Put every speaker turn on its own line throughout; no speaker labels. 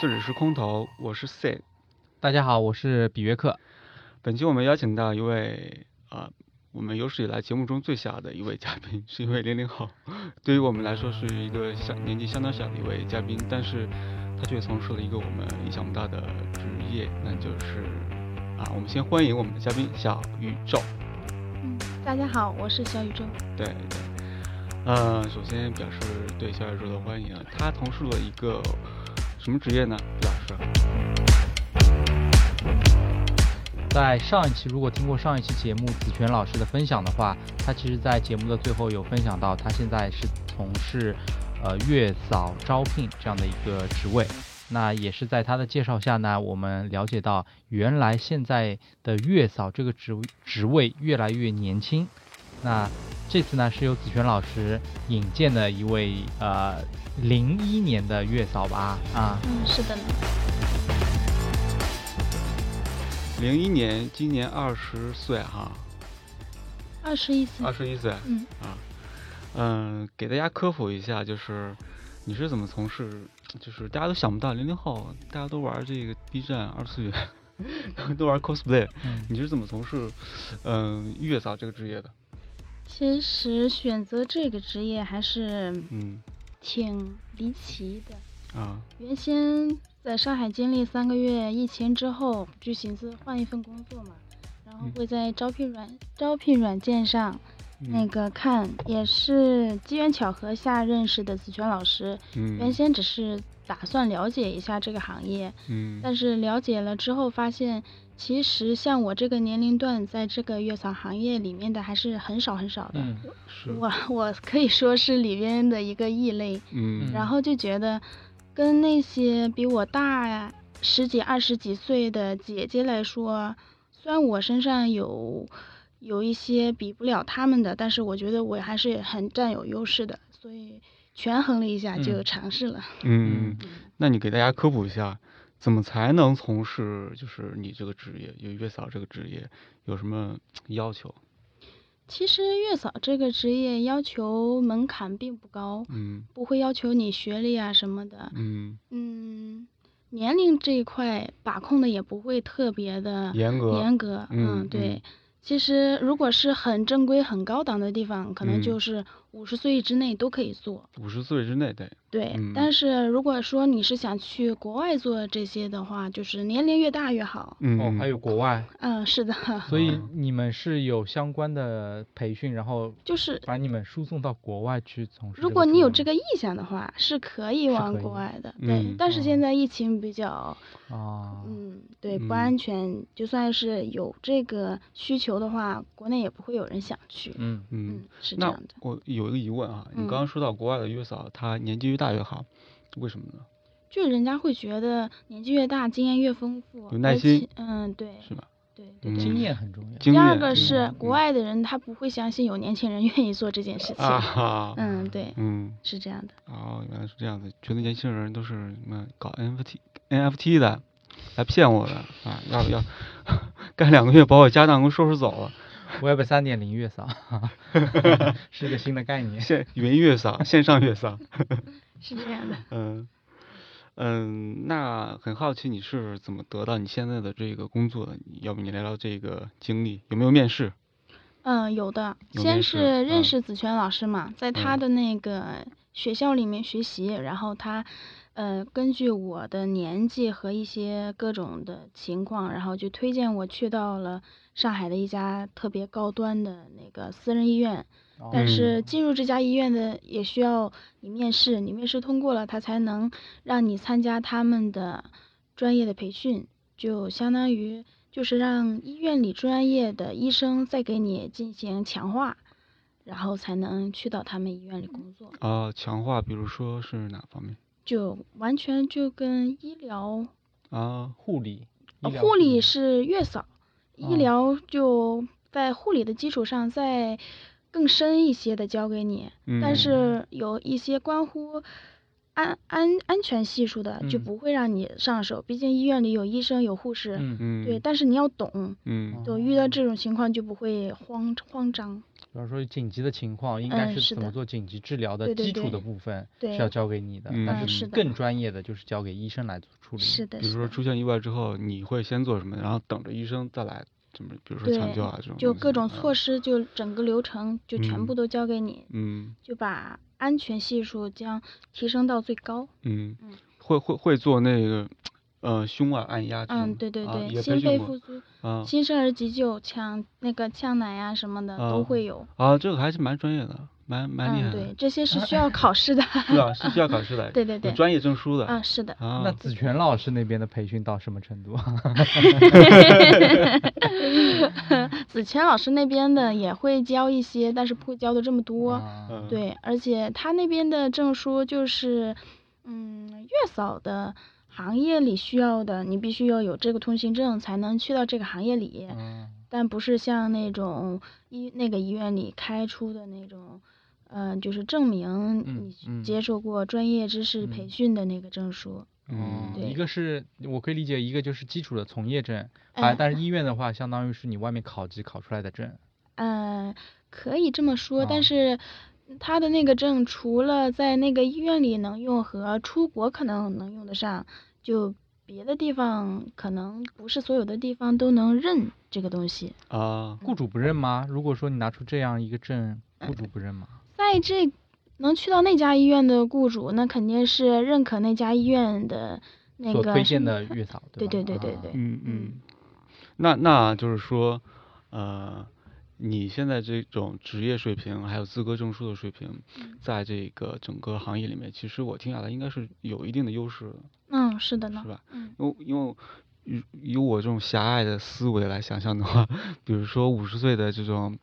这里是空投，我是 C。
大家好，我是比约克。
本期我们邀请到一位啊，我们有史以来节目中最小的一位嘉宾，是一位零零后，对于我们来说是一个相年纪相当小的一位嘉宾，但是他却从事了一个我们意想不到的职业，那就是啊，我们先欢迎我们的嘉宾小宇宙。
嗯，大家好，我是小宇宙。
对对，呃，首先表示对小宇宙的欢迎啊，他从事了一个什么职业呢？毕老师。
在上一期，如果听过上一期节目子权老师的分享的话，他其实在节目的最后有分享到，他现在是从事呃月嫂招聘这样的一个职位。那也是在他的介绍下呢，我们了解到，原来现在的月嫂这个职职位越来越年轻。那这次呢，是由子璇老师引荐的一位呃零一年的月嫂吧？啊，
嗯，是的呢。
零一年，今年二十岁哈。
二十一岁。
二十一岁。
嗯。
啊，嗯，给大家科普一下，就是你是怎么从事，就是大家都想不到零零后，大家都玩这个 B 站二次元，都玩 cosplay，你是怎么从事嗯月嫂这个职业的？
其实选择这个职业还是
嗯
挺离奇的
啊。
原先在上海经历三个月疫情之后，就寻思换一份工作嘛，然后会在招聘软招聘软件上那个看，也是机缘巧合下认识的子权老师。
嗯。
原先只是打算了解一下这个行业，
嗯，
但是了解了之后发现。其实像我这个年龄段，在这个月嫂行业里面的还是很少很少的。
嗯，
我我可以说是里边的一个异类。
嗯。
然后就觉得，跟那些比我大十几、二十几岁的姐姐来说，虽然我身上有有一些比不了他们的，但是我觉得我还是很占有优势的。所以权衡了一下，就尝试了。
嗯，那你给大家科普一下。怎么才能从事就是你这个职业，有月嫂这个职业有什么要求？
其实月嫂这个职业要求门槛并不高，
嗯，
不会要求你学历啊什么的，
嗯
嗯，年龄这一块把控的也不会特别的
严格，
严格，嗯，对。其实如果是很正规、很高档的地方，可能就是五十岁之内都可以做。
五十岁之内，对。
对，但是如果说你是想去国外做这些的话，就是年龄越大越好。
哦，还有国外。
嗯，是的。
所以你们是有相关的培训，然后
就是
把你们输送到国外去从事。
如果你有这个意向的话，是可以往国外的。对，但是现在疫情比较
啊，
嗯，对，不安全。就算是有这个需求的话，国内也不会有人想去。
嗯
嗯，是这样的。
我有一个疑问啊，你刚刚说到国外的月嫂，她年纪越大越好，为什么呢？
就人家会觉得年纪越大，经验越丰富，
有耐心。
嗯，对。
是吧？
对对。
经验很重要。
第
二个是国外的人，他不会相信有年轻人愿意做这件事情。
啊。
嗯，对。
嗯。
是这样的。
哦，原来是这样的，觉得年轻人都是什么搞 NFT NFT 的，来骗我的啊！要不要 干两个月把我家当给收拾走了
？Web 三点零月嫂，是一个新的概念。
线云月嫂，线上月嫂。
是这样的。
嗯嗯，那很好奇你是怎么得到你现在的这个工作的？要不你聊聊这个经历，有没有面试？
嗯，有的。先是认识子权老师嘛，在他的那个学校里面学习，然后他呃根据我的年纪和一些各种的情况，然后就推荐我去到了上海的一家特别高端的那个私人医院。但是进入这家医院的也需要你面试，你面试通过了，他才能让你参加他们的专业的培训，就相当于就是让医院里专业的医生再给你进行强化，然后才能去到他们医院里工作。
啊，强化，比如说是哪方面？
就完全就跟医疗
啊，
护理，
护理是月嫂，医疗就在护理的基础上再。更深一些的教给你，但是有一些关乎安安安全系数的就不会让你上手，毕竟医院里有医生有护士，对，但是你要懂，
嗯，
就遇到这种情况就不会慌慌张。
比方说紧急的情况，应该
是
怎么做紧急治疗的基础的部分是要交给你的，但是更专业的就是交给医生来处理。
是的，
比如说出现意外之后，你会先做什么，然后等着医生再来怎么，比如说抢救啊这种。
就各种措施，就整个流程就全部都交给你。
嗯。
就把安全系数将提升到最高。
嗯。会会会做那个。呃，胸啊，按压。
嗯，对对对，心肺复苏，新生儿急救，抢那个呛奶呀什么的都会有。
啊，这个还是蛮专业的，蛮蛮厉害。
嗯，对，这些是需要考试的。
是啊，是需要考试的。
对对对。
专业证书的。
啊，是的。
啊。
那子权老师那边的培训到什么程度？
子权老师那边的也会教一些，但是不会教的这么多。对，而且他那边的证书就是，嗯，月嫂的。行业里需要的，你必须要有这个通行证才能去到这个行业里，但不是像那种医那个医院里开出的那种，嗯，就是证明你接受过专业知识培训的那个证书。
嗯，一个是我可以理解，一个就是基础的从业证，啊，但是医 院的话，相当于是你外面考级考出来的证。
嗯，可以这么说，但是。他的那个证除了在那个医院里能用和出国可能能用得上，就别的地方可能不是所有的地方都能认这个东西
啊。
雇主不认吗？如果说你拿出这样一个证，雇主不认吗？
在这能去到那家医院的雇主，那肯定是认可那家医院的那个
推荐的月嫂，
对对对对对。
嗯嗯。那那就是说，呃。你现在这种职业水平，还有资格证书的水平，在这个整个行业里面，其实我听下来应该是有一定的优势的。
嗯，是的呢。
是吧？嗯。因为因为以以我这种狭隘的思维来想象的话，比如说五十岁的这种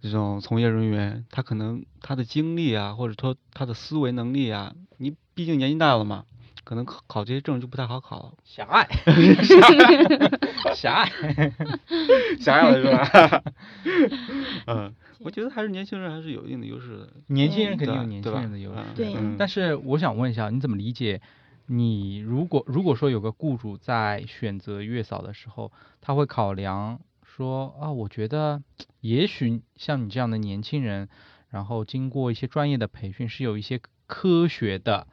这种从业人员，他可能他的精力啊，或者说他的思维能力啊，你毕竟年纪大了嘛。可能考考这些证就不太好考，
狭隘，狭隘，
狭隘了是吧？嗯，我觉得还是年轻人还是有一定的优势的。
年轻人肯定有年轻人的优势，
对。
但是我想问一下，你怎么理解？你如果如果说有个雇主在选择月嫂的时候，他会考量说啊，我觉得也许像你这样的年轻人，然后经过一些专业的培训，是有一些科学的。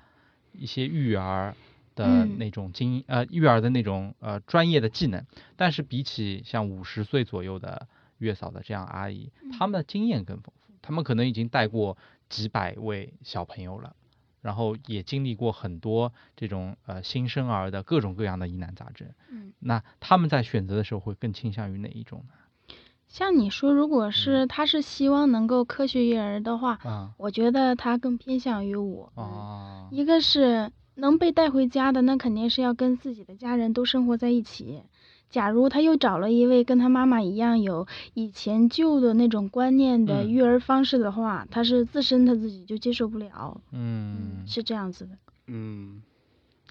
一些育儿的那种经呃育儿的那种呃专业的技能，但是比起像五十岁左右的月嫂的这样阿姨，他们的经验更丰富，他们可能已经带过几百位小朋友了，然后也经历过很多这种呃新生儿的各种各样的疑难杂症。
嗯，
那他们在选择的时候会更倾向于哪一种呢？
像你说，如果是他是希望能够科学育儿的话，我觉得他更偏向于我。哦一个是能被带回家的，那肯定是要跟自己的家人都生活在一起。假如他又找了一位跟他妈妈一样有以前旧的那种观念的育儿方式的话，他是自身他自己就接受不了。
嗯，
是这样子的。
嗯。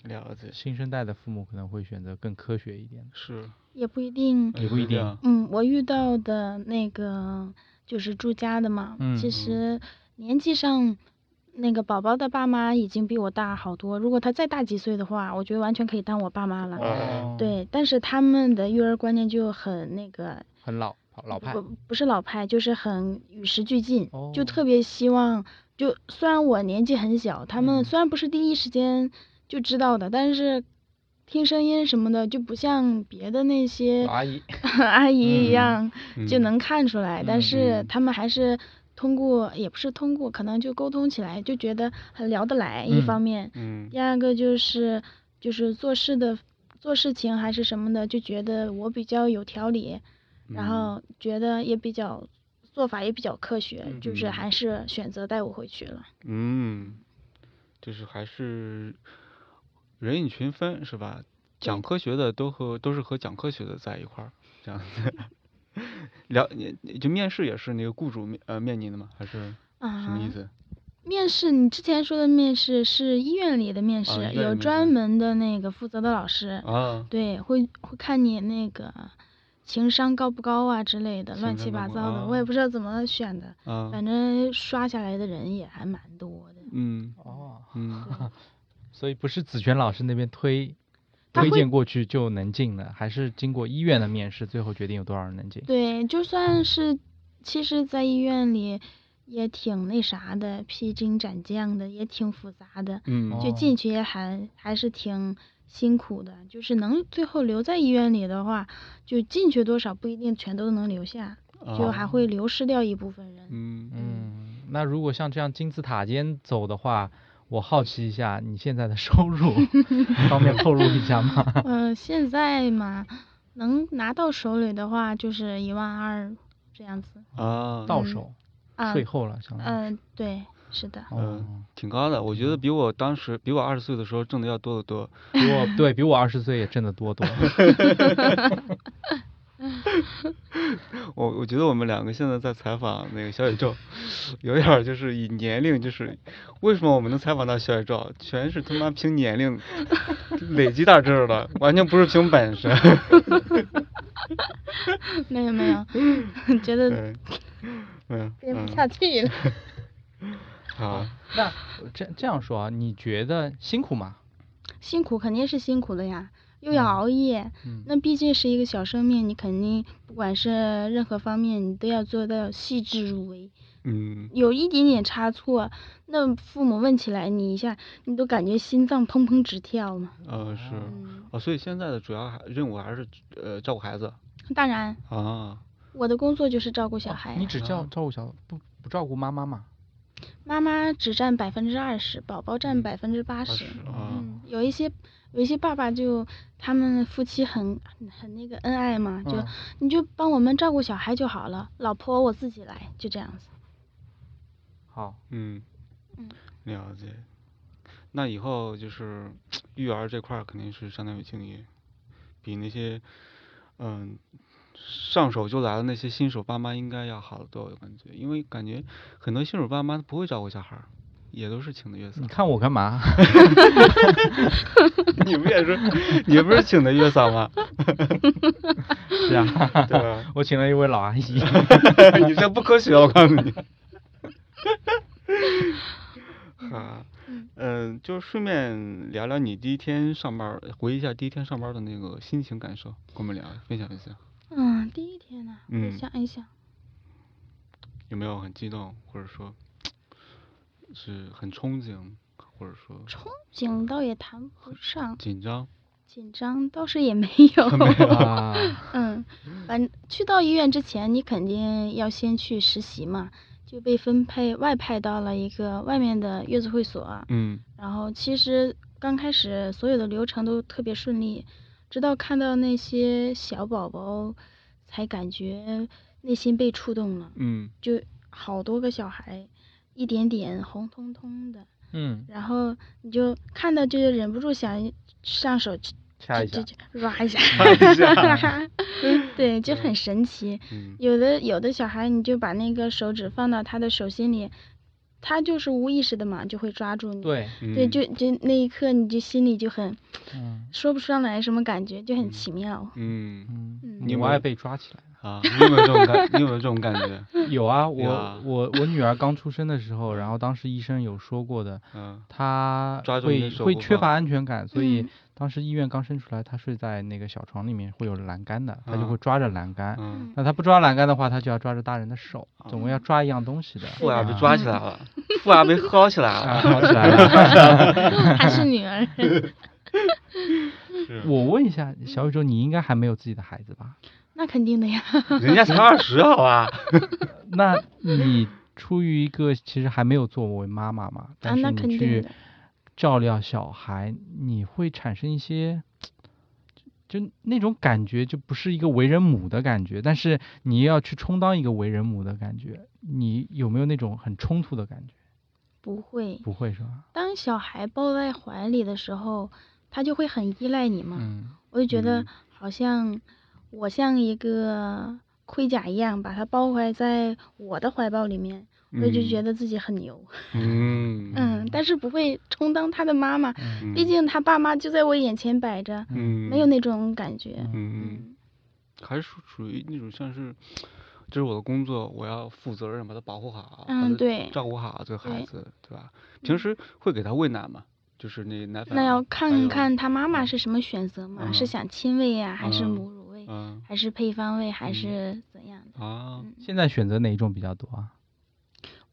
了解，
新生代的父母可能会选择更科学一点。
是，
也不一定，
也不一定。
嗯，我遇到的那个就是住家的嘛，其实年纪上，那个宝宝的爸妈已经比我大好多。如果他再大几岁的话，我觉得完全可以当我爸妈了。
哦。
对，但是他们的育儿观念就很那个，
很老老派。
不，不是老派，就是很与时俱进，就特别希望，就虽然我年纪很小，他们虽然不是第一时间。就知道的，但是听声音什么的就不像别的那些
阿姨
阿姨一样就能看出来，但是他们还是通过也不是通过，可能就沟通起来就觉得很聊得来。一方面，嗯第二个就是就是做事的做事情还是什么的，就觉得我比较有条理，然后觉得也比较做法也比较科学，就是还是选择带我回去了。
嗯，就是还是。人以群分是吧？讲科学的都和都是和讲科学的在一块儿，这样子。聊你就面试也是那个雇主面呃面你的吗？还是什么意思？
面试你之前说的面试是医院里的面试，有专门的那个负责的老师。
啊。
对，会会看你那个情商高不高啊之类的，乱七八糟的，我也不知道怎么选的。
啊。
反正刷下来的人也还蛮多的。
嗯。
哦。
嗯。
所以不是子权老师那边推推荐过去就能进的，还是经过医院的面试，最后决定有多少人能进。
对，就算是其实，在医院里也挺那啥的，披荆斩将的，也挺复杂的。
嗯，
就进去也还还是挺辛苦的。就是能最后留在医院里的话，就进去多少不一定全都能留下，就还会流失掉一部分人。
嗯
嗯，那如果像这样金字塔尖走的话，我好奇一下你现在的收入，方便透露一下吗？
嗯，现在嘛，能拿到手里的话就是一万二。这样子
啊，
到手，税后了，相当
于。嗯，对，是的。
嗯，挺高的，我觉得比我当时比我二十岁的时候挣的要多得多。
比我对比我二十岁也挣得多多。
我我觉得我们两个现在在采访那个小宇宙，有点就是以年龄，就是为什么我们能采访到小宇宙，全是他妈凭年龄累积到这儿的，完全不是凭本事。
没有没有，觉得
嗯
憋不下去了。
好，
那这这样说啊，你觉得辛苦吗？
辛苦肯定是辛苦的呀，又要熬夜，那毕竟是一个小生命，你肯定不管是任何方面，你都要做到细致入微。
嗯。
有一点点差错，那父母问起来你一下，你都感觉心脏砰砰直跳嘛。
嗯，是。哦，所以现在的主要还任务还是呃照顾孩子。
当然。
啊。
我的工作就是照顾小孩。
你只照照顾小不不照顾妈妈吗？
妈妈只占百分之二十，宝宝占百分之八十。嗯，有一些有一些爸爸就他们夫妻很很那个恩爱嘛，就你就帮我们照顾小孩就好了，老婆我自己来，就这样子。
好，
嗯，嗯，了解。那以后就是育儿这块儿肯定是相当有经验，比那些嗯。上手就来的那些新手爸妈应该要好得多，我感觉，因为感觉很多新手爸妈不会照顾小孩儿，也都是请的月嫂。
你看我干嘛？
你不也是？你不是请的月嫂吗？
是啊，
对吧？
我请了一位老阿姨。
你这不科学，我告诉你。好，嗯，就顺便聊聊你第一天上班，回忆一下第一天上班的那个心情感受，跟我们聊，分享一下。
嗯，第一天呢，我想一想，
有没有很激动，或者说，是很憧憬，或者说
憧憬倒也谈不上，
紧张，
紧张倒是也没有，嗯，反去到医院之前，你肯定要先去实习嘛，就被分配外派到了一个外面的月子会所，
嗯，
然后其实刚开始所有的流程都特别顺利。直到看到那些小宝宝，才感觉内心被触动了。
嗯，
就好多个小孩，一点点红彤彤的。
嗯，
然后你就看到就忍不住想上手去
掐一下，
抓一下。对，就很神奇。有的有的小孩，你就把那个手指放到他的手心里。他就是无意识的嘛，就会抓住你。
对，
对，就就那一刻，你就心里就很，说不上来什么感觉，就很奇妙。
嗯
嗯，你爱被抓起来
啊？你有没有这种感？你有没有这种感觉？
有啊，我我我女儿刚出生的时候，然后当时医生有说过的，
嗯，
她会会缺乏安全感，所以。当时医院刚生出来，他睡在那个小床里面，会有栏杆的，他就会抓着栏杆。那他不抓栏杆的话，他就要抓着大人的手，总归要抓一样东西的。
父爱被抓起来了，父爱被薅起来了，
薅起来了。
还是女儿。
我问一下，小宇宙，你应该还没有自己的孩子吧？
那肯定的呀。
人家才二十，好吧？
那你出于一个其实还没有作为妈妈嘛？但是你去。照料小孩，你会产生一些，就那种感觉，就不是一个为人母的感觉。但是你要去充当一个为人母的感觉，你有没有那种很冲突的感觉？
不会，
不会是吧？
当小孩抱在怀里的时候，他就会很依赖你嘛。
嗯。
我就觉得好像我像一个盔甲一样，把他包怀在我的怀抱里面。我就觉得自己很牛，
嗯
嗯，但是不会充当他的妈妈，毕竟他爸妈就在我眼前摆着，
嗯，
没有那种感觉，
嗯，还是属属于那种像是，这是我的工作，我要负责任把他保护好，
嗯，对，
照顾好这个孩子，对吧？平时会给他喂奶吗？就是那奶粉？
那要看看他妈妈是什么选择嘛，是想亲喂呀，还是母乳
嗯
还是配方喂，还是怎样的？
啊
嗯
现在选择哪一种比较多啊？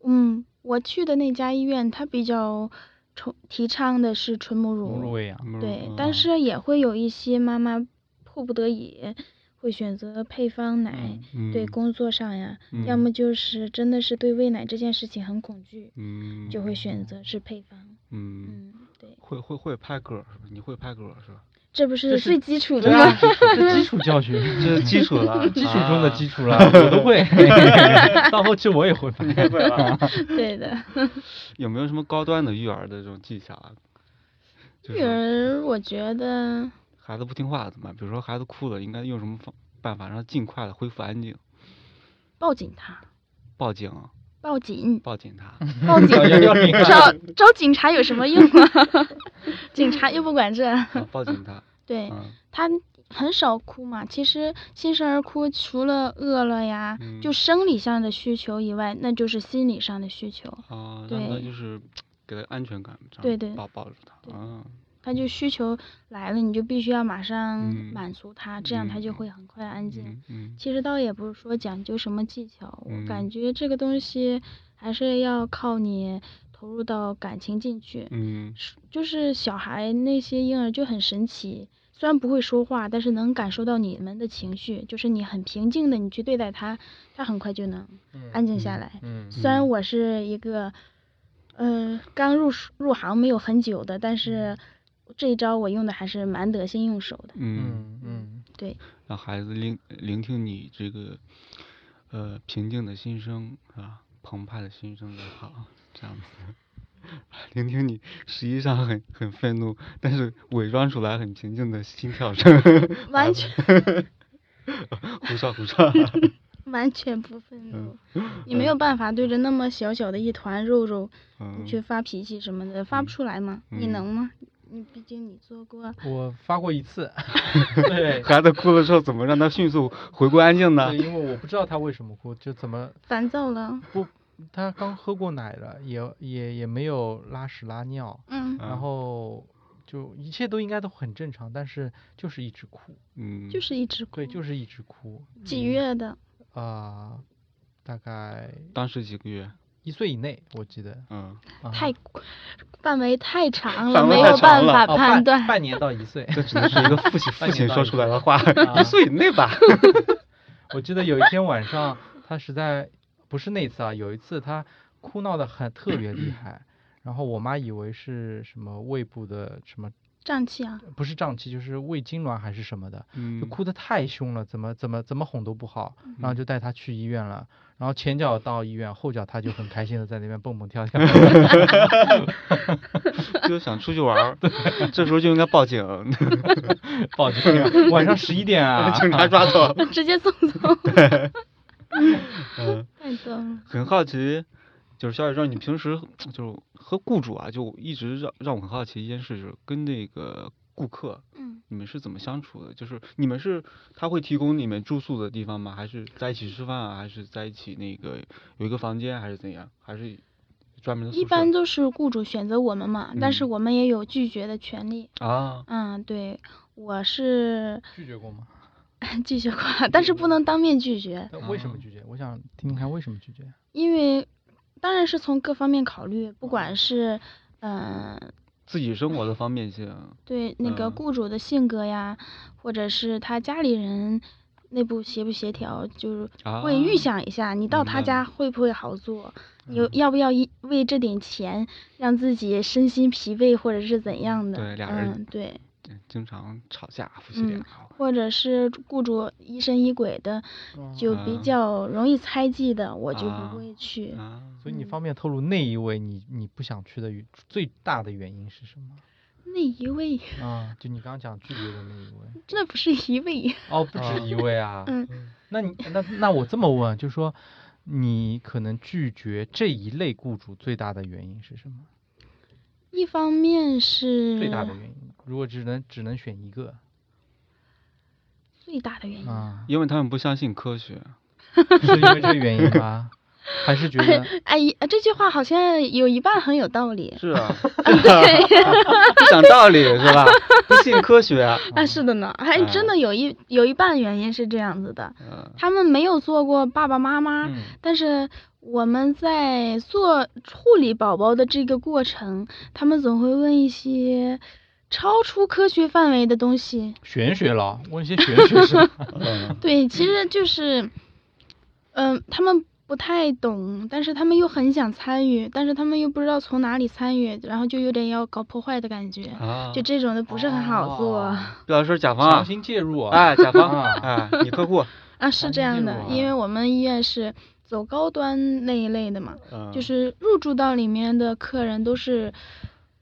嗯，我去的那家医院，它比较崇提倡的是纯母乳，
母乳喂养。
嗯
对，
嗯
但是也会有一些妈妈迫不得已会选择配方奶。
嗯
对工作上呀，
嗯
要么就是真的是对喂奶这件事情很恐惧，
嗯
就会选择是配方。
嗯
嗯，对，
会会会拍嗝是吧？你会拍嗝是吧？
这不
是
是最基础的吗？
啊，这基础教学，
这是基础了
基础中的基
础。
了，我都会。到后期我也会拍。
对的，
有没有什么高端的育儿的这种技巧啊？
育儿我觉得
孩子不听话怎么办？比如说孩子哭了，应该用什么方办法让他尽快的恢复安静？
抱紧他，
报警，
报警，
报警他。
报警，找找 警察有什么用啊？警察又不管这。
啊报警他。
对
嗯
他很少哭嘛，其实新生儿哭除了饿了呀，
嗯
就生理上的需求以外，那就是心理上的需求。
啊，让他
对
就是给他安全感，
对对
抱抱住他。
对
啊，
他就需求来了，你就必须要马上
嗯
满足他，这样他就
嗯
会很快安静。
嗯嗯
其实倒也不是说讲究什么技巧，我
嗯
感觉这个东西还是要靠你投入到感情进去。
嗯
是就是小孩那些婴儿就很神奇，虽然不会说话，但是能感受到你们的情绪，就是你很平静的你去对待他，他很快就能安静下来。
嗯
虽然我是一个，呃，刚入入行没有很久的，但是这一招我用的还是蛮得心应手的。
嗯，
嗯嗯
对，
让孩子聆聆听你这个呃平静的心声啊，澎湃的心声也好，这样子。聆听你实际上很很愤怒，但是伪装出来很平静的心跳声。
完全
胡说胡说。
完全不愤怒，你没有办法对着那么小小的一团肉肉，
嗯
你去发脾气什么的，发不出来吗？你
嗯
能吗？你毕竟你做过。
我发过一次 对，
孩子哭了之后，怎么让他迅速回归安静呢
对？因为我不知道他为什么哭，就怎么
烦躁了，
不，他刚喝过奶了，也也也没有拉屎拉尿，
嗯，
嗯
然后就一切都应该都很正常，但是就是一直哭，
嗯，
就是一直哭。
对，就是一直哭，
几月的？
啊、大概
当时几个月？
一岁以内，我记得，
嗯，
啊
太范围太长了，没有办法判断。
半年到一岁。
这只能是一个父亲 父亲说出来的话，
啊
一岁以内吧。
我记得有一天晚上，他实在不是那次啊，有一次他哭闹的很特别厉害，然后我妈以为是什么胃部的什么，
胀气啊，
不是胀气，就是胃痉挛还是什么的，
嗯
就哭得太凶了，怎么怎么怎么哄都不好，然后就带他去医院了。然后前脚到医院，后脚他就很开心的在那边蹦蹦跳跳。
就想出去玩儿，这时候就应该报警，
报警，晚上十一点啊，
警察抓走。
直接送走。
嗯，
太逗了。
很好奇，就是小野说你平时 就和雇主啊，就一直让让我很好奇一件事，就是跟那个顾客，
嗯，
你们是怎么相处的？就是你们是他会提供你们住宿的地方吗？还是在一起吃饭啊？还是在一起那个有一个房间，还是怎样？还是专门的？
一般都是雇主选择我们嘛，但是
嗯
我们也有拒绝的权利。
啊，
嗯，对，我是
拒绝过吗？
拒绝过，但是不能当面拒绝，
那为什么拒绝？我想听听看为什么拒绝。
因为当然是从各方面考虑，不管是嗯、
自己生活的方便性。
对那个
嗯
雇主的性格呀，或者是他家里人内部协不协调，就是会预
啊
想一下，你到他家会不会好做，有
嗯
要不要一为这点钱让自己身心疲惫，或者是怎样的？
对俩人
嗯，对
经常吵架，夫妻
嗯
俩。
或者是雇主疑神疑鬼的，就比
啊
较容易猜忌的，我就
啊
不会去。
啊，
所以你
嗯
方便透露那一位你你不想去的最大的原因是什么？
那一位，
啊，就你刚刚讲拒绝的那一位。
那不是一位，
哦，不止一位啊。
嗯，
那你那那我这么问，就是说，你可能拒绝这一类雇主最大的原因是什么？
一方面是
最大的原因，如果只能只能选一个
最大的原因，
啊，
因为他们不相信科学。
是因为这个原因吗？还是觉得
哎，这句话好像有一半很有道理。
是啊，
对，
不讲道理是吧？不信科学。
啊，是的呢，还真的有一有一半原因是这样子的。
嗯
他们没有做过爸爸妈妈，
嗯
但是我们在做护理宝宝的这个过程，他们总会问一些超出科学范围的东西。
玄学了？问一些玄学是
对，其实就是，嗯、他们不太懂，但是他们又很想参与，但是他们又不知道从哪里参与，然后就有点要搞破坏的感觉，
啊，
就这种的不是很好做。
哦
毕老师甲方啊，
强行介入啊！
哎，甲方
啊
哎，你客户，
啊，是这样的，
啊
因为我们医院是走高端那一类的嘛，
嗯
就是入住到里面的客人都是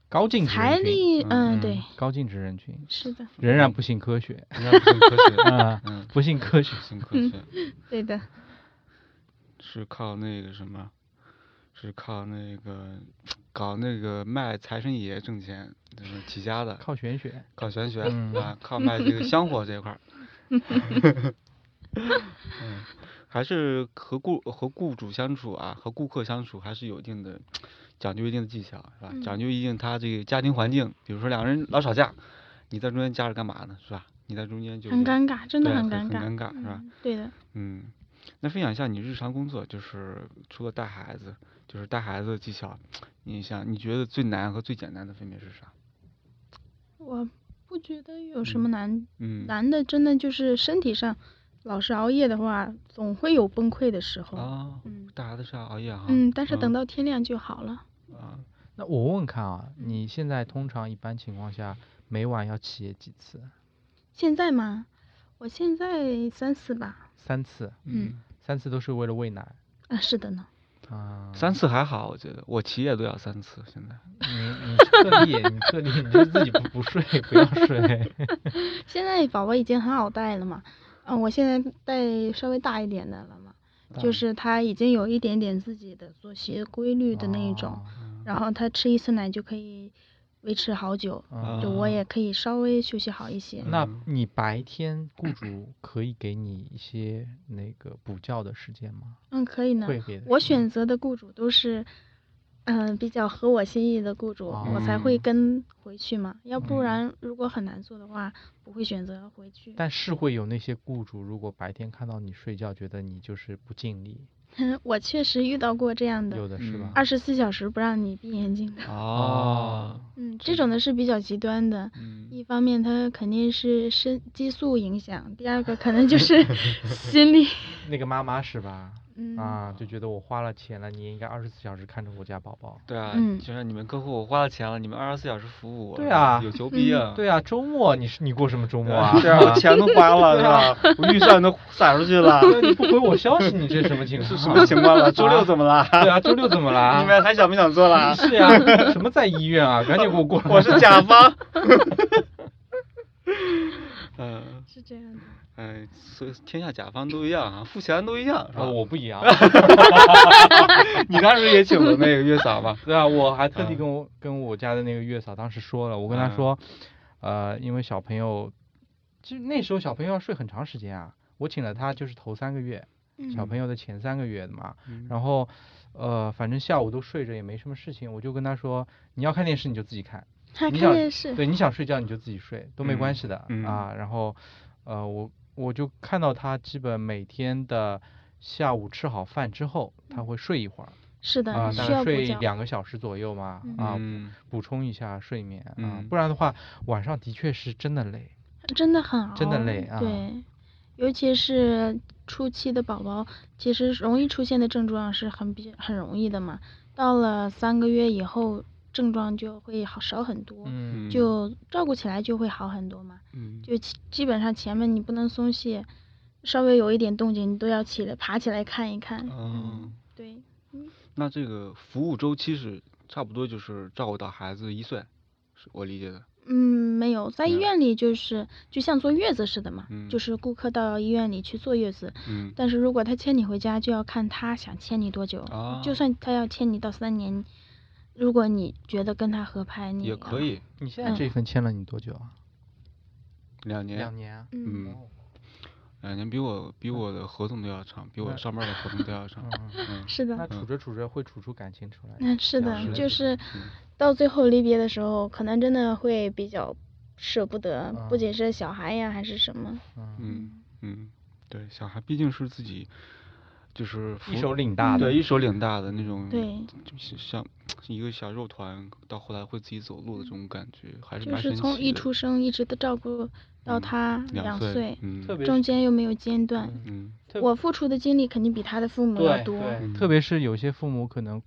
高净值人群。
财力，
嗯
嗯，对，
高净值人群。
是的，
仍然不信科学。
仍然不信科学，
啊，
嗯，
不信科学。
不。信科学，
对的，
是靠那个什么，是靠那个搞那个卖财神爷挣钱，就是起家的，
靠玄学，
靠玄学
嗯。
啊，靠卖这个香火这一块儿。嗯，还是和雇和雇主相处啊，和顾客相处还是有一定的讲究一定的技巧，是吧？讲究一定他这个家庭环境，比如说两个人老吵架，你在中间夹着干嘛呢？是吧？你在中间就
很尴尬，真的
很
很尴尬，
很尴尬是吧
嗯？对的，
嗯，那分享一下你日常工作，就是除了带孩子，就是带孩子的技巧，你想你觉得最难和最简单的分别是啥？
我不觉得有什么难，
嗯，
难的真的就是身体上，老是熬夜的话，总会有崩溃的时候。
啊，
嗯
带孩子是要熬夜哈。
嗯，但是等
嗯
到天亮就好了。
啊，
那我问问看啊，你现在通常一般情况下每晚要起夜几次？
现在吗？我现在三次吧。
三次，
嗯
三次都是为了喂奶
啊，是的呢。
啊。
三次还好，我觉得我起夜都要三次，现在。
你你特例，你特例，你就自己不不睡，不要睡。
现在宝宝已经很好带了嘛。嗯，我现在带稍微大一点的了嘛，就是他已经有一点点自己的作息规律的那一种，
哦
然后他吃一次奶就可以维持好久，
嗯
就我也可以稍微休息好一些。
那
嗯
你白天雇主可以给你一些那个补觉的时间吗？
嗯，可以呢。
会给的
我选择的雇主都是，嗯、比较合我心意的雇主，我才会
哦
跟回去嘛。要不
嗯
然，如果很难做的话，不会选择回去。
但是会有那些雇主，如果白天看到你睡觉，觉得你就是不尽力，
我确实遇到过这样的，
有
的是吧？
二十四小时不让你闭眼睛的。
哦，
嗯，这种的是比较极端的。
嗯，
一方面，它肯定是身激素影响；第二个，可能就是 心理。
那个妈妈是吧？
嗯，
啊，就觉得我花了钱了，你也应该二十四小时看着我家宝宝。
对啊，
嗯
就像你们客户，我花了钱了，你们二十四小时服务我，
对啊
有求必应。
对啊，周末你是你过什么周末啊？
对啊，我钱都花了是吧？我预算都撒出去了，
你不回我消息，你这什么情况？
是什么情况了？周六怎么了？
对啊，周六怎么了？
你们还想不想做了？
是呀、什么在医院啊？赶紧给我过来！
我是甲方。嗯，
是这样的。
哎，所以天下甲方都一样啊，付钱都一样，然后？
啊，我不一样。
你当时也请了那个月嫂吧？
对啊，我还特地
嗯
跟我、跟我家的那个月嫂当时说了，我跟她
嗯
说，呃，因为小朋友，其实那时候小朋友要睡很长时间啊，我请了他就是头三个月，小朋友的前三个月的嘛，
嗯
然后呃，反正下午都睡着也没什么事情，我就跟他说，你要看电视你就自己看，你想
看电视。
对，你想睡觉你就自己睡，都没关
嗯
系的、
嗯
啊。然后，呃，我我就看到他基本每天的下午吃好饭之后，他会睡一会儿
是的，
啊，
你
大概睡
需要补觉。
两个小时左右嘛啊，
嗯
补充一下睡眠啊，
嗯
不然的话晚上的确是真的累。
真的很熬，
真的累啊
对，尤其是初期的宝宝，其实容易出现的症状是很比很容易的嘛。到了三个月以后，症状就会好少很多，
嗯，
就照顾起来就会好很多嘛。
嗯
就基基本上前面你不能松懈，稍微有一点动静你都要起来爬起来看一看。
嗯，
对，
那这个服务周期是差不多就是照顾到孩子一岁，是我理解的。
嗯，没有，在医院里就是就像坐月子似的嘛，
嗯
就是顾客到医院里去坐月子，
嗯
但是如果他牵你回家，就要看他想牵你多久。
啊
就算他要牵你到三年，如果你觉得跟他合拍，你
也可。以
你现在这
嗯
份签了你多久啊？
两年。
两年啊。
嗯，
嗯，两年比我比我的合同都要长，比我上班的合同都要长。
是的，
那处着处着会处出感情出来那。
嗯，是的就是
嗯
到最后离别的时候，可能真的会比较舍不得，不
啊
仅是小孩呀，还是什么。
嗯，
嗯嗯，对，小孩毕竟是自己，就是
一
扶
手领大的。
对一手领大的那种，
对，
就是像一个小肉团，到后来会自己走路的这种感觉，还是
就是
蛮神奇的。
从一出生一直的照顾到
嗯
他
两
岁，
嗯，
中间又没有间断。
嗯
我付出的精力肯定比他的父母要多。
特别是有些父母可能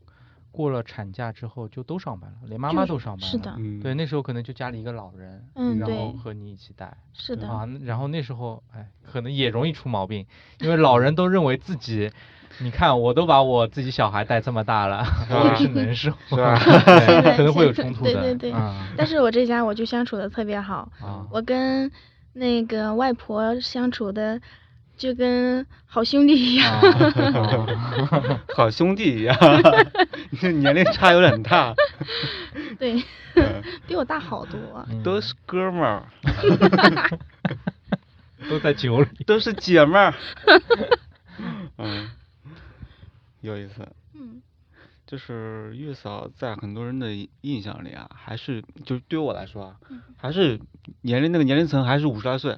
过了产假之后就都上班了，连妈妈都上班了。
是的
嗯，
对，那时候可能就家里一个老人，然后
嗯对
和你一起带。
是的，
啊，然后那时候，哎，可能也容易出毛病，因为老人都认为自己，你看我都把我自己小孩带这么大了，我也是能受，
是吧？
可能会有冲突的，
对对对
嗯
但是我这家我就相处的特别好，
啊，
我跟那个外婆相处的就跟好兄弟一样。
啊。
好兄弟一样，你这年龄差有点大，
对，
嗯
比我大好多。
嗯。
都是哥们儿，
都在酒里，
都是姐们儿，意思。
嗯
就是月嫂在很多人的印象里啊，还是就是对于我来说啊，
嗯
还是年龄那个年龄层还是五十来岁，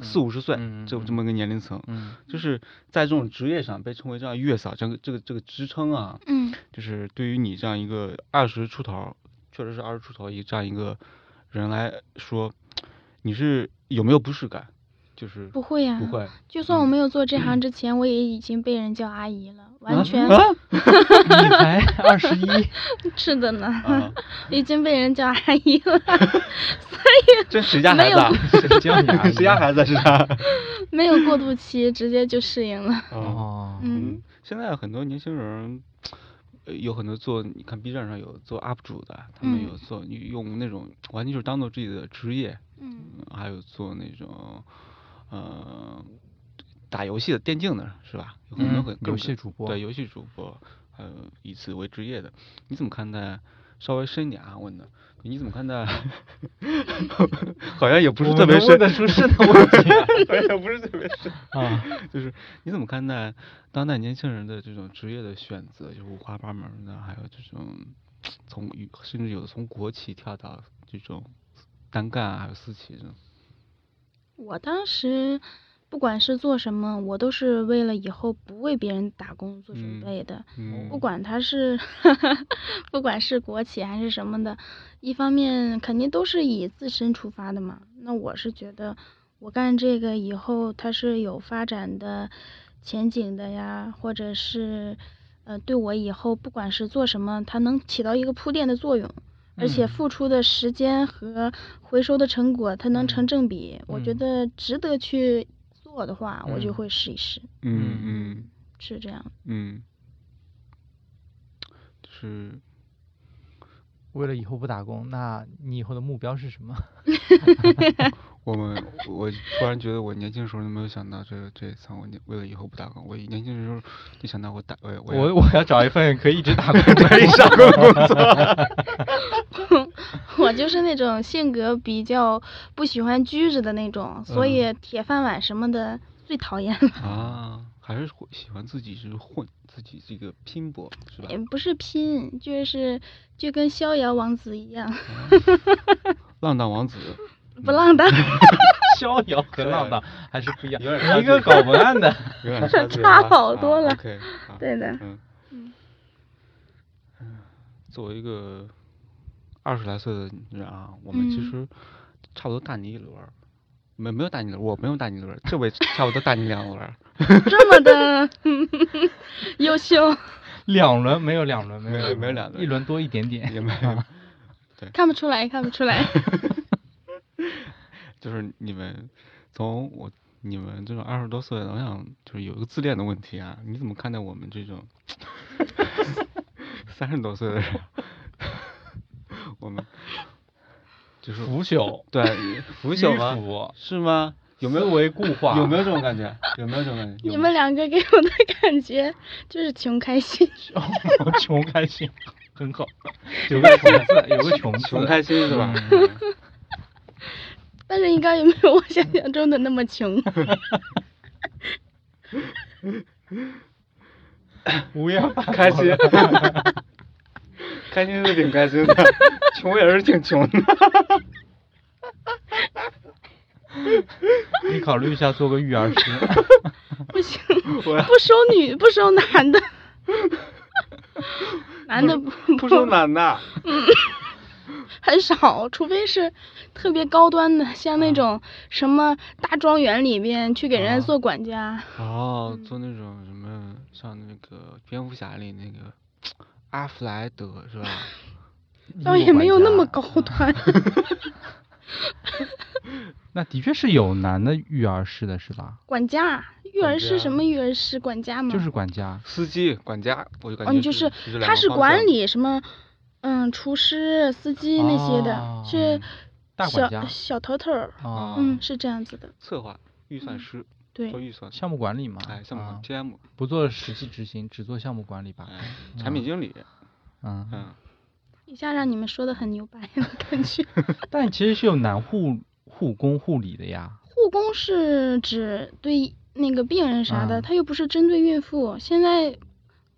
四五十岁
嗯嗯
这这么个年龄层，
嗯
就是在这种职业上被称为这样月嫂这个这个这个职称啊，
嗯
就是对于你这样一个二十出头，确实是二十出头一这样一个人来说，你是有没有不适感？就是
不会呀、
不会，
就算我没有做这行之前，我也已经被人叫阿姨了，完
啊
全、
啊
你才二十一，
是的呢，
啊，
已经被人叫阿姨了，所以
这谁家
没有
孩子啊？
谁叫你阿姨
谁家孩子是他？
没有过渡期，直接就适应了。
哦，
哦，
嗯
嗯，现在很多年轻人。呃有很多做，你看 B 站上有做 UP 主的，他们
嗯
有做用那种完全就是当做自己的职业，
嗯
嗯还有做那种，呃，打游戏的电竞的是吧？有很多
游戏主播
对游戏主播，还有以此为职业的，你怎么看待？稍微深一点啊，问的，你怎么看待？好像也不是特别深，
能问得出是的问题啊
好像不是特别深。
啊，
就是你怎么看待当代年轻人的这种职业的选择，就是五花八门的，还有这种从甚至有的从国企跳到这种单干啊，还有私企这种。
我当时不管是做什么，我都是为了以后不为别人打工做准
嗯
备的。
嗯
不管他是，不管是国企还是什么的，一方面肯定都是以自身出发的嘛。那我是觉得，我干这个以后它是有发展的前景的呀，或者是，呃，对我以后不管是做什么，它能起到一个铺垫的作用。而且
嗯。
付出的时间和回收的成果，它能成正比，我觉
嗯。
得值得去做的话，我就
嗯。
会试一试，
嗯。嗯
是这样。
嗯，就是
为了以后不打工，那你以后的目标是什么？
我们我突然觉得我年轻时候就没有想到这这一层，我年为了以后不打工，我年轻时候就想到我打我我
我我要找一份可以一直打工
可以上工工作。
我就是那种性格比较不喜欢拘着的那种，所以铁饭碗什么的最讨厌了。
啊，还是会喜欢自己是混，自己这个拼搏是吧？
也不是拼，就是就跟逍遥王子一样，
浪荡王子，
不浪荡，
逍遥和浪荡还是不一样。一个搞文案的，
有点 差
好多了对的。
嗯作为一个二十来岁的人啊，我们其
嗯
实差不多大你一轮儿，没没有大你一轮，我没有大你一轮，这位差不多大你两轮。
这么的优秀，
两轮没有两轮，没
有没有两轮
一轮多一点点。
也没有，对
看不出来，看不出来。
就是你们从我你们这种二十多岁的，我想就是有一个自恋的问题啊，你怎么看待我们这种 三十多岁的人？我们就是
腐朽，
对腐朽吗？
腐
是吗？有没有
为固化，
有没有这种感觉？有没有这种感觉？
你们两个给我的感觉就是穷开心，
有穷开心，很好，有个穷字，有个穷，
穷开心是吧？
嗯
但是应该也没有我想象中的那么穷。
无言
开心，开心是挺开心的，穷也是挺穷的。
你考虑一下做个育儿师。
不行，不收女，不收男的，男的不
不收男的。
很少，除非是特别高端的，像那种什么大庄园里边去给人家做管家。
哦，做那种什么，像那个蝙蝠侠里那个阿弗莱德是吧？
倒也没有那么高端。
那的确是有男的育儿师的是吧？
管家，育儿师什么育儿师？管家吗？
就是管家，
司机、管家，我就感觉。
哦，就是他
是
管理什么？嗯，厨师、司机那些的，是小小头头儿，嗯，是这样子的。
策划、预算师，
对，
做预算、
项目管理嘛，
哎，项目 TM，
不做实际执行，只做项目管理吧。
产品经理，
嗯
嗯。
一下让你们说的很牛掰的感觉。
但其实是有男护护工护理的呀。
护工是指对那个病人啥的，他又不是针对孕妇。现在。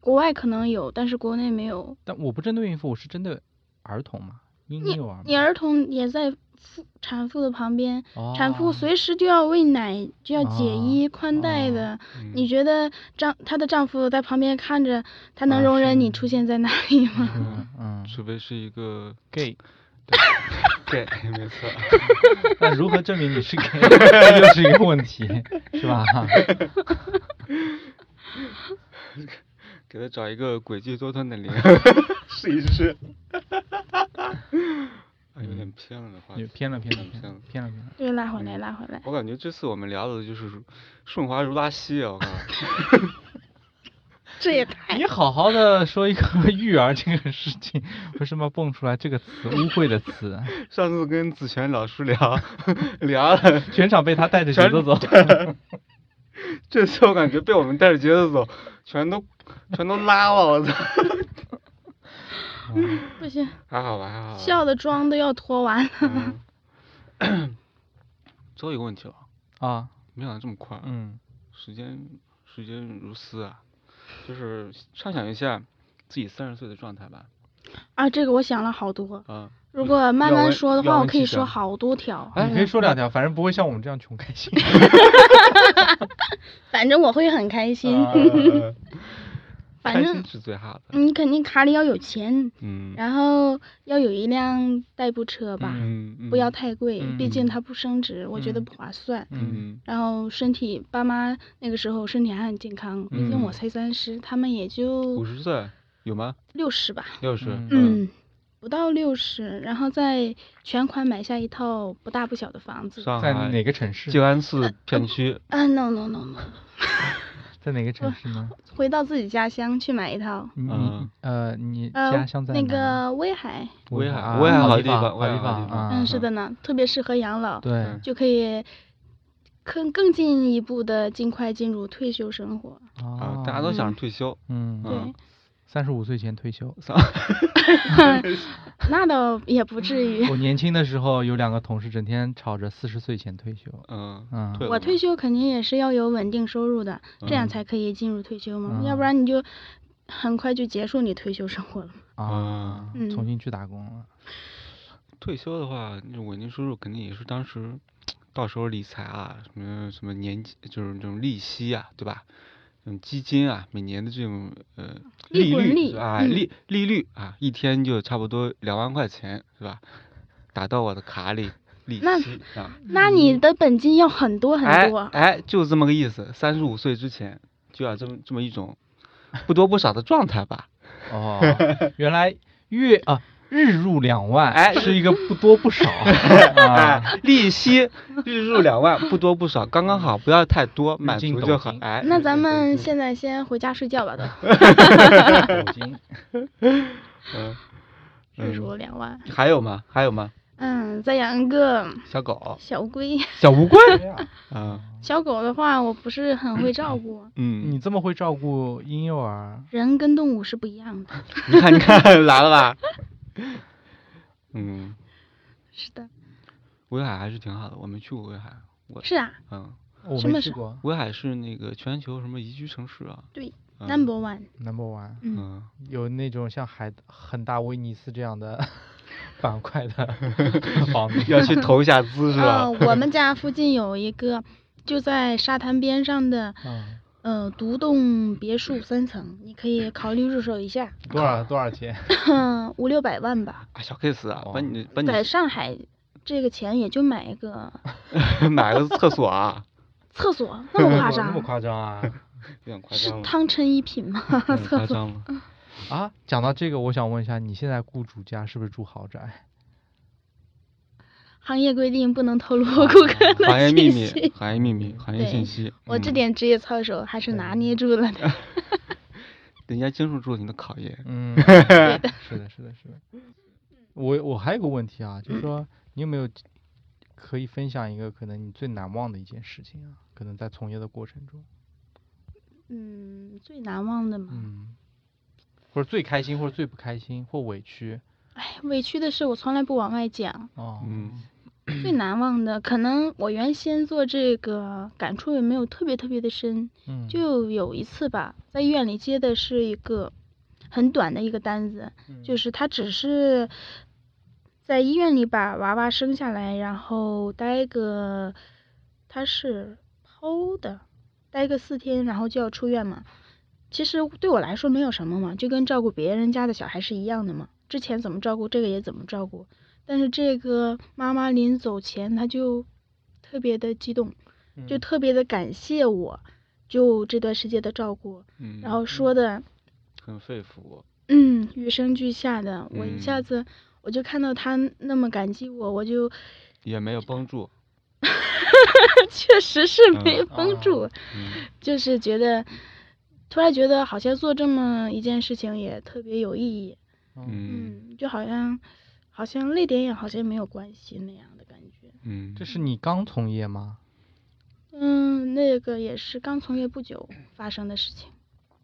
国外可能有，但是国内没有。
但我不针对孕妇，我是针对儿童嘛，婴幼儿。
你儿童也在妇产妇的旁边，产妇随时就要喂奶，就要解衣宽带的。你觉得丈她的丈夫在旁边看着，他能容忍你出现在那里吗？
嗯，
除非是一个
gay。
gay 没错。
那如何证明你是 gay？这就是一个问题，是吧？
给他找一个诡计多端的零，试一试。哎，有点偏了的话。
偏了，偏了，偏了，偏了，偏了。
对，拉回来，拉回来。
我感觉这次我们聊的就是顺滑如拉稀啊！我靠。
这也太……
你好好的说一个育儿这个事情，为什么蹦出来这个词污秽的词？
上次跟子璇老师聊聊了，
全场被他带着节奏走。
这次我感觉被我们带着节奏走，全都。全都拉了，我操！
不行，
还好吧，还好。
笑的妆都要脱完了。
最后一个问题了
啊，
没想到这么快。
嗯。
时间时间如斯啊，就是畅想一下自己三十岁的状态吧。
啊，这个我想了好多。啊。如果慢慢说的话，我可以说好多条。
你可以说两条，反正不会像我们这样穷开心。
反正我会很开心。
开心是最好的。
你肯定卡里要有钱，嗯，然后要有一辆代步车吧，
嗯
不要太贵，毕竟它不升值，我觉得不划算，嗯，然后身体，爸妈那个时候身体还很健康，毕竟我才三十，他们也就
五十岁有吗？
六十吧，
六十，
嗯，不到六十，然后再全款买下一套不大不小的房子，
在哪个城市？
静安寺片区。
嗯，no no no no。
在哪个城市呢？
回到自己家乡去买一套。
嗯呃，你家乡在
那个威海。
威海，威海好地方，好地方。
嗯，是的呢，特别适合养老。
对。
就可以更更进一步的尽快进入退休生活。
啊，大家都想着退休。
嗯。
对。
三十五岁前退休，
那倒也不至于。
我年轻的时候有两个同事，整天吵着四十岁前退休。
嗯
嗯，
我退休肯定也是要有稳定收入的，这样才可以进入退休嘛，要不然你就很快就结束你退休生活了。
啊，重新去打工了。
退休的话，那稳定收入肯定也是当时 到时候理财啊，什么什么年就是这种利息啊，对吧？种基金啊，每年的这种呃利率啊，利利率啊，一天就差不多两万块钱，是吧？打到我的卡里，利息啊。
那你的本金要很多很
多。哎哎，就这么个意思。三十五岁之前就要这么这么一种不多不少的状态吧。
哦，原来月啊。日入两万，
哎，
是一个不多不少，
哎，利息日入两万，不多不少，刚刚好，不要太多，满足就好，哎。
那咱们现在先回家睡觉吧，都。
抖金，
嗯，
日入两万。
还有吗？还有吗？
嗯，再养一个
小狗，
小乌龟，
小乌龟，
啊，
小狗的话，我不是很会照顾。
嗯，
你这么会照顾婴幼儿？
人跟动物是不一样的。
你看，你看，来了吧？嗯，
是的，
威海还是挺好的，我没去过威海。我
是啊，
嗯，
我
什么是
没去过。
威海是那个全球什么宜居城市啊？
对
嗯
，Number
One，Number One，
嗯，
嗯，
有那种像海很大威尼斯这样的 板块的 房子。
要去投一下资是吧？
呃，我们家附近有一个，就在沙滩边上的，
嗯，
呃，独栋别墅三层，你可以考虑入手一下，
多少多少钱？
五六百万吧。
啊，小 case 啊，把
哦
你把你
在上海，这个钱也就买一个
买个厕所啊，
厕所，那么夸张
那么？夸张啊？
有点夸
是
张了，
汤臣一品吗？厕所。
夸张了。
啊，讲到这个，我想问一下，你现在雇主家是不是住豪宅？
行业规定不能透露
啊
顾客的
行业秘密，行业秘密，行业信息。
我这
嗯
点职业操守还是拿捏住了的。
人家经受住了你的考验。
嗯，
对的，
是的，是的，是的。我我还有个问题啊，就是说 你有没有可以分享一个可能你最难忘的一件事情啊？可能在从业的过程中，
嗯，最难忘的嘛，
嗯，或者最开心，或者最不开心，或委屈
哎，委屈的事我从来不往外讲。
哦，
嗯
最难忘的，可能我原先做这个感触也没有特别特别的深，
嗯，
就有一次吧，在医院里接的是一个很短的一个单子，
嗯
就是他只是在医院里把娃娃生下来，然后待个他是剖的，待个四天，然后就要出院嘛。其实对我来说没有什么嘛，就跟照顾别人家的小孩是一样的嘛。之前怎么照顾，这个也怎么照顾。但是这个妈妈临走前，她就特别的激动，就
嗯。
特别的感谢我，就这段时间的照顾，
嗯，
然后说的，
很肺腑我。
嗯，与生俱下的，我一下
嗯。
子我就看到她那么感激我，我就
也没有绷住。
确实是没
嗯
绷住，
嗯。
就是觉得突然觉得好像做这么一件事情也特别有意义，
嗯，
就好像好像泪点也好像没有关系那样的感觉。
嗯，
这是你刚从业吗？
嗯，那个也是刚从业不久发生的事情，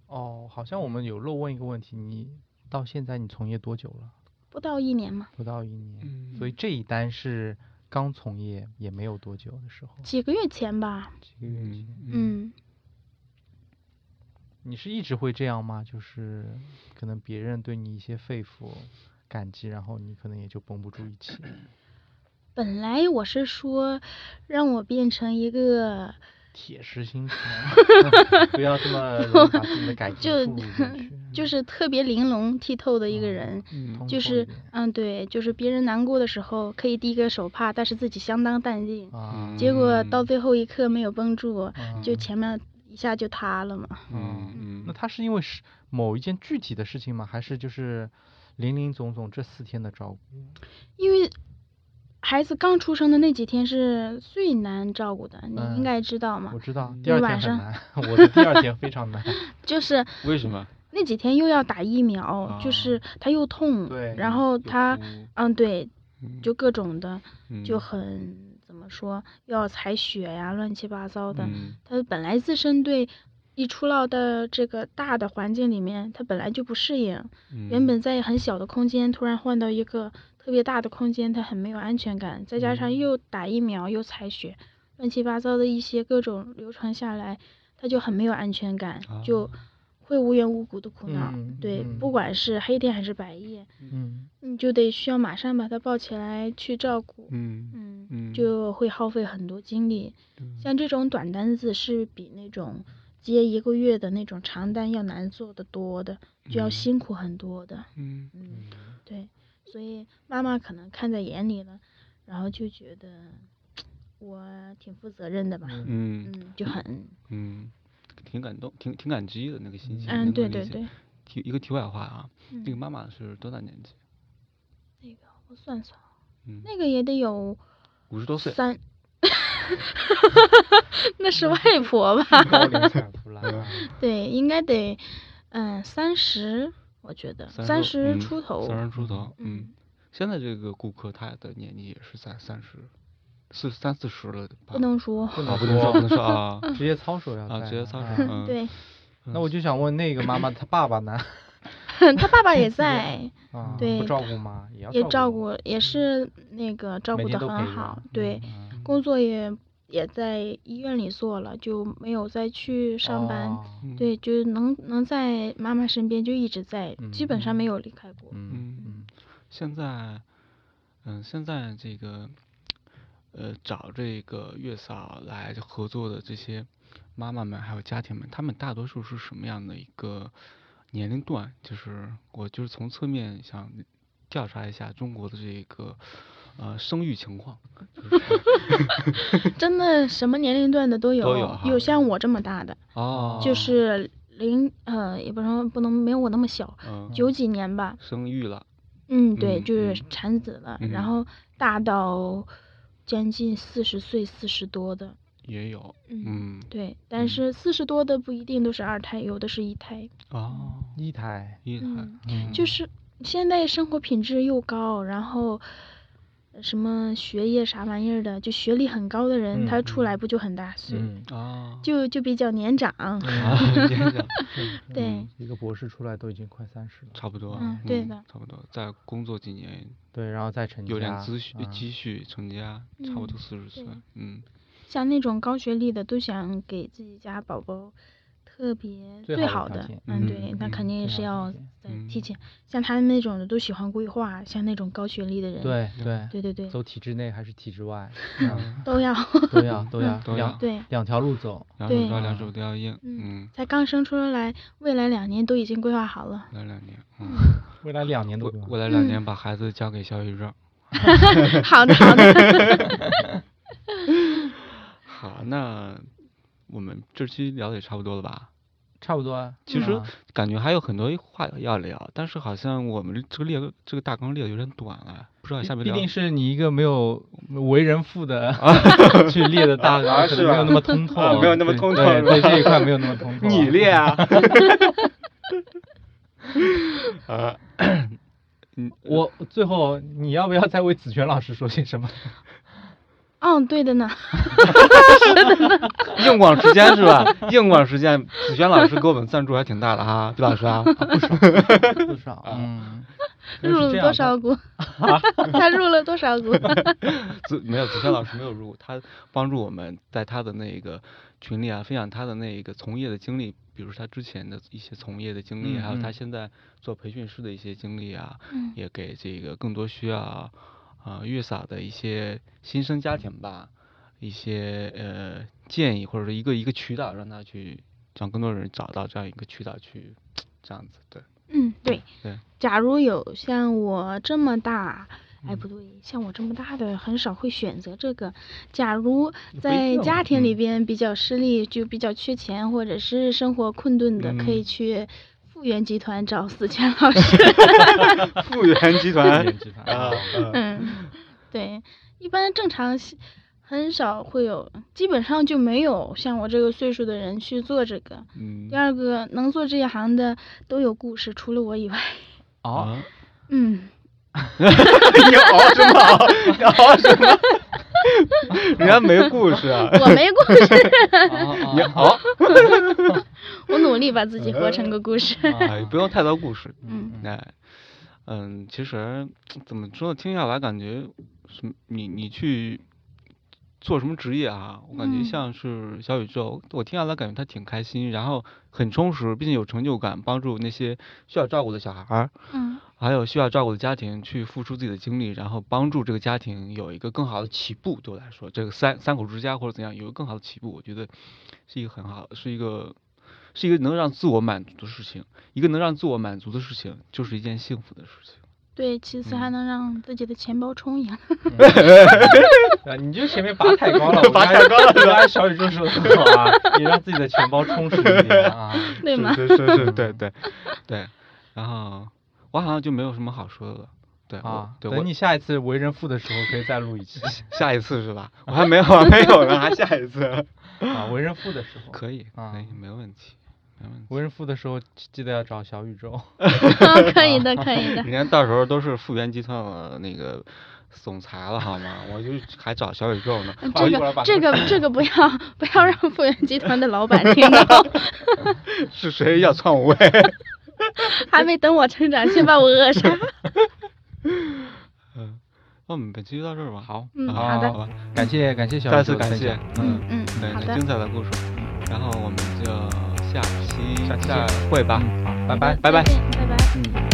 哦，好像我们有漏问一个问题，你到现在你从业多久了？
不到一年嘛，
不到一年，
嗯
所以这一单是刚从业也没有多久的时候，
几个月前吧。
几个月前。
嗯嗯
嗯，
你是一直会这样吗？就是可能别人对你一些肺腑感激，然后你可能也就绷不住一气。
本来我是说让我变成一个
铁石心肠，不要这么 容易把自己的感情
就。就是特别玲珑剔透的一个人。
嗯
就是嗯，对，就是别人难过的时候可以递个手帕，但是自己相当淡定。
啊，
结果到
嗯
最后一刻没有绷住，就
嗯
前面一下就塌了嘛。
嗯嗯，
那他是因为是某一件具体的事情吗？还是就是林林总总这四天的照顾？
因为孩子刚出生的那几天是最难照顾的，你
嗯
应该知道嘛
我。知道，
嗯
第二天很难，我的第二天非常难。
就是
为什么？
那几天又要打疫苗，就是他又痛，然后
有
他嗯对，
嗯
就各种的就
嗯
很怎么说，要采血呀，乱七八糟的。
嗯
他本来自身对一出到的这个大的环境里面，他本来就不适应。原
嗯
本在很小的空间，突然换到一个特别大的空间，他很没有安全感。再加上
嗯
又打疫苗又采血，乱七八糟的一些各种流程下来，他就很没有安全感，就
啊
会无缘无故的哭闹。
嗯
对，
嗯
不管是黑天还是白夜，
嗯
你就得需要马上把他抱起来去照顾。
嗯
就会耗费很多精力。像这种短单子是比那种接一个月的那种长单要难做的多的，就要
嗯
辛苦很多的。
嗯
嗯，对，所以妈妈可能看在眼里了，然后就觉得我挺负责任的吧。
嗯
嗯
嗯，就很
嗯，挺感动，挺挺感激的那个心情。
嗯，对对对。
题一个题外话啊，
嗯
这个妈妈是多大年纪？
那个我算算，
嗯，
那个也得有
五十多岁。
三，那是外婆吧？
高龄产妇啦。
对，应该得嗯三十，我觉得三
三
十出头。
三十出头，嗯
嗯，
现在这个顾客他的年纪也是在三十，四三四十了吧？
不能说，
不
能说，不能说啊
职业操守要
啊，
在
职业操守，
啊
嗯，
对，
那我就想问那个妈妈，她爸爸呢？
他爸爸也在，
啊，
对
不照顾吗？也
照
顾。
也是那个照顾的很好，对，
嗯
工作也也在医院里做了，就没有再去上班。对，就是能能在妈妈身边就一直在，基本上没有离开过。
嗯
嗯
嗯
现在，嗯，现在这个，呃，找这个月嫂来合作的这些妈妈们还有家庭们，他们大多数是什么样的一个年龄段？就是我就是从侧面想调查一下中国的这个呃生育情况，就是。
真的什么年龄段的都有，
都有哈。
像我这么大的，
哦，
就是零呃，也不能不能没有我那么小，
嗯，
九几年吧。
生育了，
嗯，对，
嗯
就是
嗯。
产子了，
嗯。
然后大到将近四十岁、四十多的。
也有，
嗯，
嗯，
对，但是四十多的不一定都是二胎，有的是一胎。
哦，
一胎，
一胎，
嗯，
嗯。
就是现在生活品质又高，然后什么学业啥玩意儿的，就学历很高的人，
嗯
他出
嗯。
来不就很大岁，
嗯，
啊，
就就比较年长。
啊，年长，
对
嗯。
一个博士出来都已经快三十了，
差不多，
嗯对的
差不多，再工作几年，
对，然后再成
有点积蓄，
嗯。
积蓄成家，差不多
嗯
四十岁，嗯，
像那种高学历的，都想给自己家宝宝特别
最
最好的
好的，
嗯，对
嗯，
那肯定是要提前。像他们那种的都喜欢规划，像那种高学历的人，
对对
对对对，
走体制内还是体制外，嗯
都要，
都要都要
都要
两
对，
两条路走，
对
两手抓两
嗯
手都要硬，
嗯
嗯，
才刚生出来，未来两年都已经规划好了。
未来两年，嗯，
未来两年都
未来两年把孩子交给小宇宙。
好的，好的。
好，那我们这期聊的也差不多了吧？
差不多啊。
其实
嗯
感觉还有很多话要聊，但是好像我们这个列这个大纲列的有点短了，不知道下面聊
毕竟是你一个没有为人父的 去列的大纲，可
是
没有那么通透，
啊没有那么通透
对对这一块没有那么通透。
你列啊。啊，
我最后你要不要再为子璇老师说些什么？
嗯，对的呢。
硬广时间是吧？硬广时间，子轩老师给我们赞助还挺大的哈，对老师啊。
不少不少，嗯，
入了多少股？他入了多少股？
子没有子轩老师没有入，他帮助我们在他的那个群里啊，分享他的那个从业的经历，比如他之前的一些从业的经历，
嗯
还有他
嗯
现在做培训师的一些经历啊，
嗯
也给这个更多需要啊、月嫂的一些新生家庭吧，一些呃建议或者说一个一个渠道，让他去让更多人找到这样一个渠道去这样子，对，
嗯，对。
对
假如有像我这么大，哎，
嗯
不对，像我这么大的很少会选择这个。假如在家庭里
嗯
边比较失利，就比较缺钱，或者是生活困顿的，可以
嗯
去复原集团找思谦老师。
复原集团
复原集团
啊，
嗯，对，一般正常是很少会有，基本上就没有像我这个岁数的人去做这个。
嗯
第，二个，能做这一行的都有故事，除了我以外。
哦，
啊
嗯，
你熬什么熬？你熬什么？人家没故事啊，
我没故事，
哦
你熬，
我努力把自己活成个故事。
哎，不用太多故事，
嗯
哎，嗯，其实怎么说呢？听下来感觉什么？你你去做什么职业啊？我感觉
嗯
像是小宇宙，我听下来感觉他挺开心，然后很充实，并且有成就感，帮助那些需要照顾的小孩儿，
嗯
还有需要照顾的家庭去付出自己的精力，然后帮助这个家庭有一个更好的起步。对我来说，这个三三口之家或者怎样有一个更好的起步，我觉得是一个很好，是一个是一个能让自我满足的事情。一个能让自我满足的事情，就是一件幸福的事情。
对，其次还能让自己的钱包充盈。
啊，你就前面拔太高了，拔太高了，原来小宇宙说的很好啊，你让自己的钱包充实一点啊。
对吗？
是是是是，对对对。然后我好像就没有什么好说的了。对我
啊，等你下一次为人父的时候，可以再录一期
下一次是吧？我还没有，还没有呢，还下一次。
啊。为人父的时候，
可以，可
啊
以，没问题，
无人付的时候记得要找小宇宙。
可以的，可以的。
你看到时候都是复原集团的那个。总裁了好吗？我就还找小宇宙呢。
这个这个这个不要不要让复原集团的老板听到。
是谁要篡位？
还没等我成长，先把我扼杀。
嗯，那我们本期就到这儿吧。
好，
嗯，
好
的，
感谢感谢小宇宙，再
次感谢，
嗯嗯，
对，精彩的故事，然后我们就。下期再会吧。
好，拜拜，
拜拜，
拜拜。
嗯。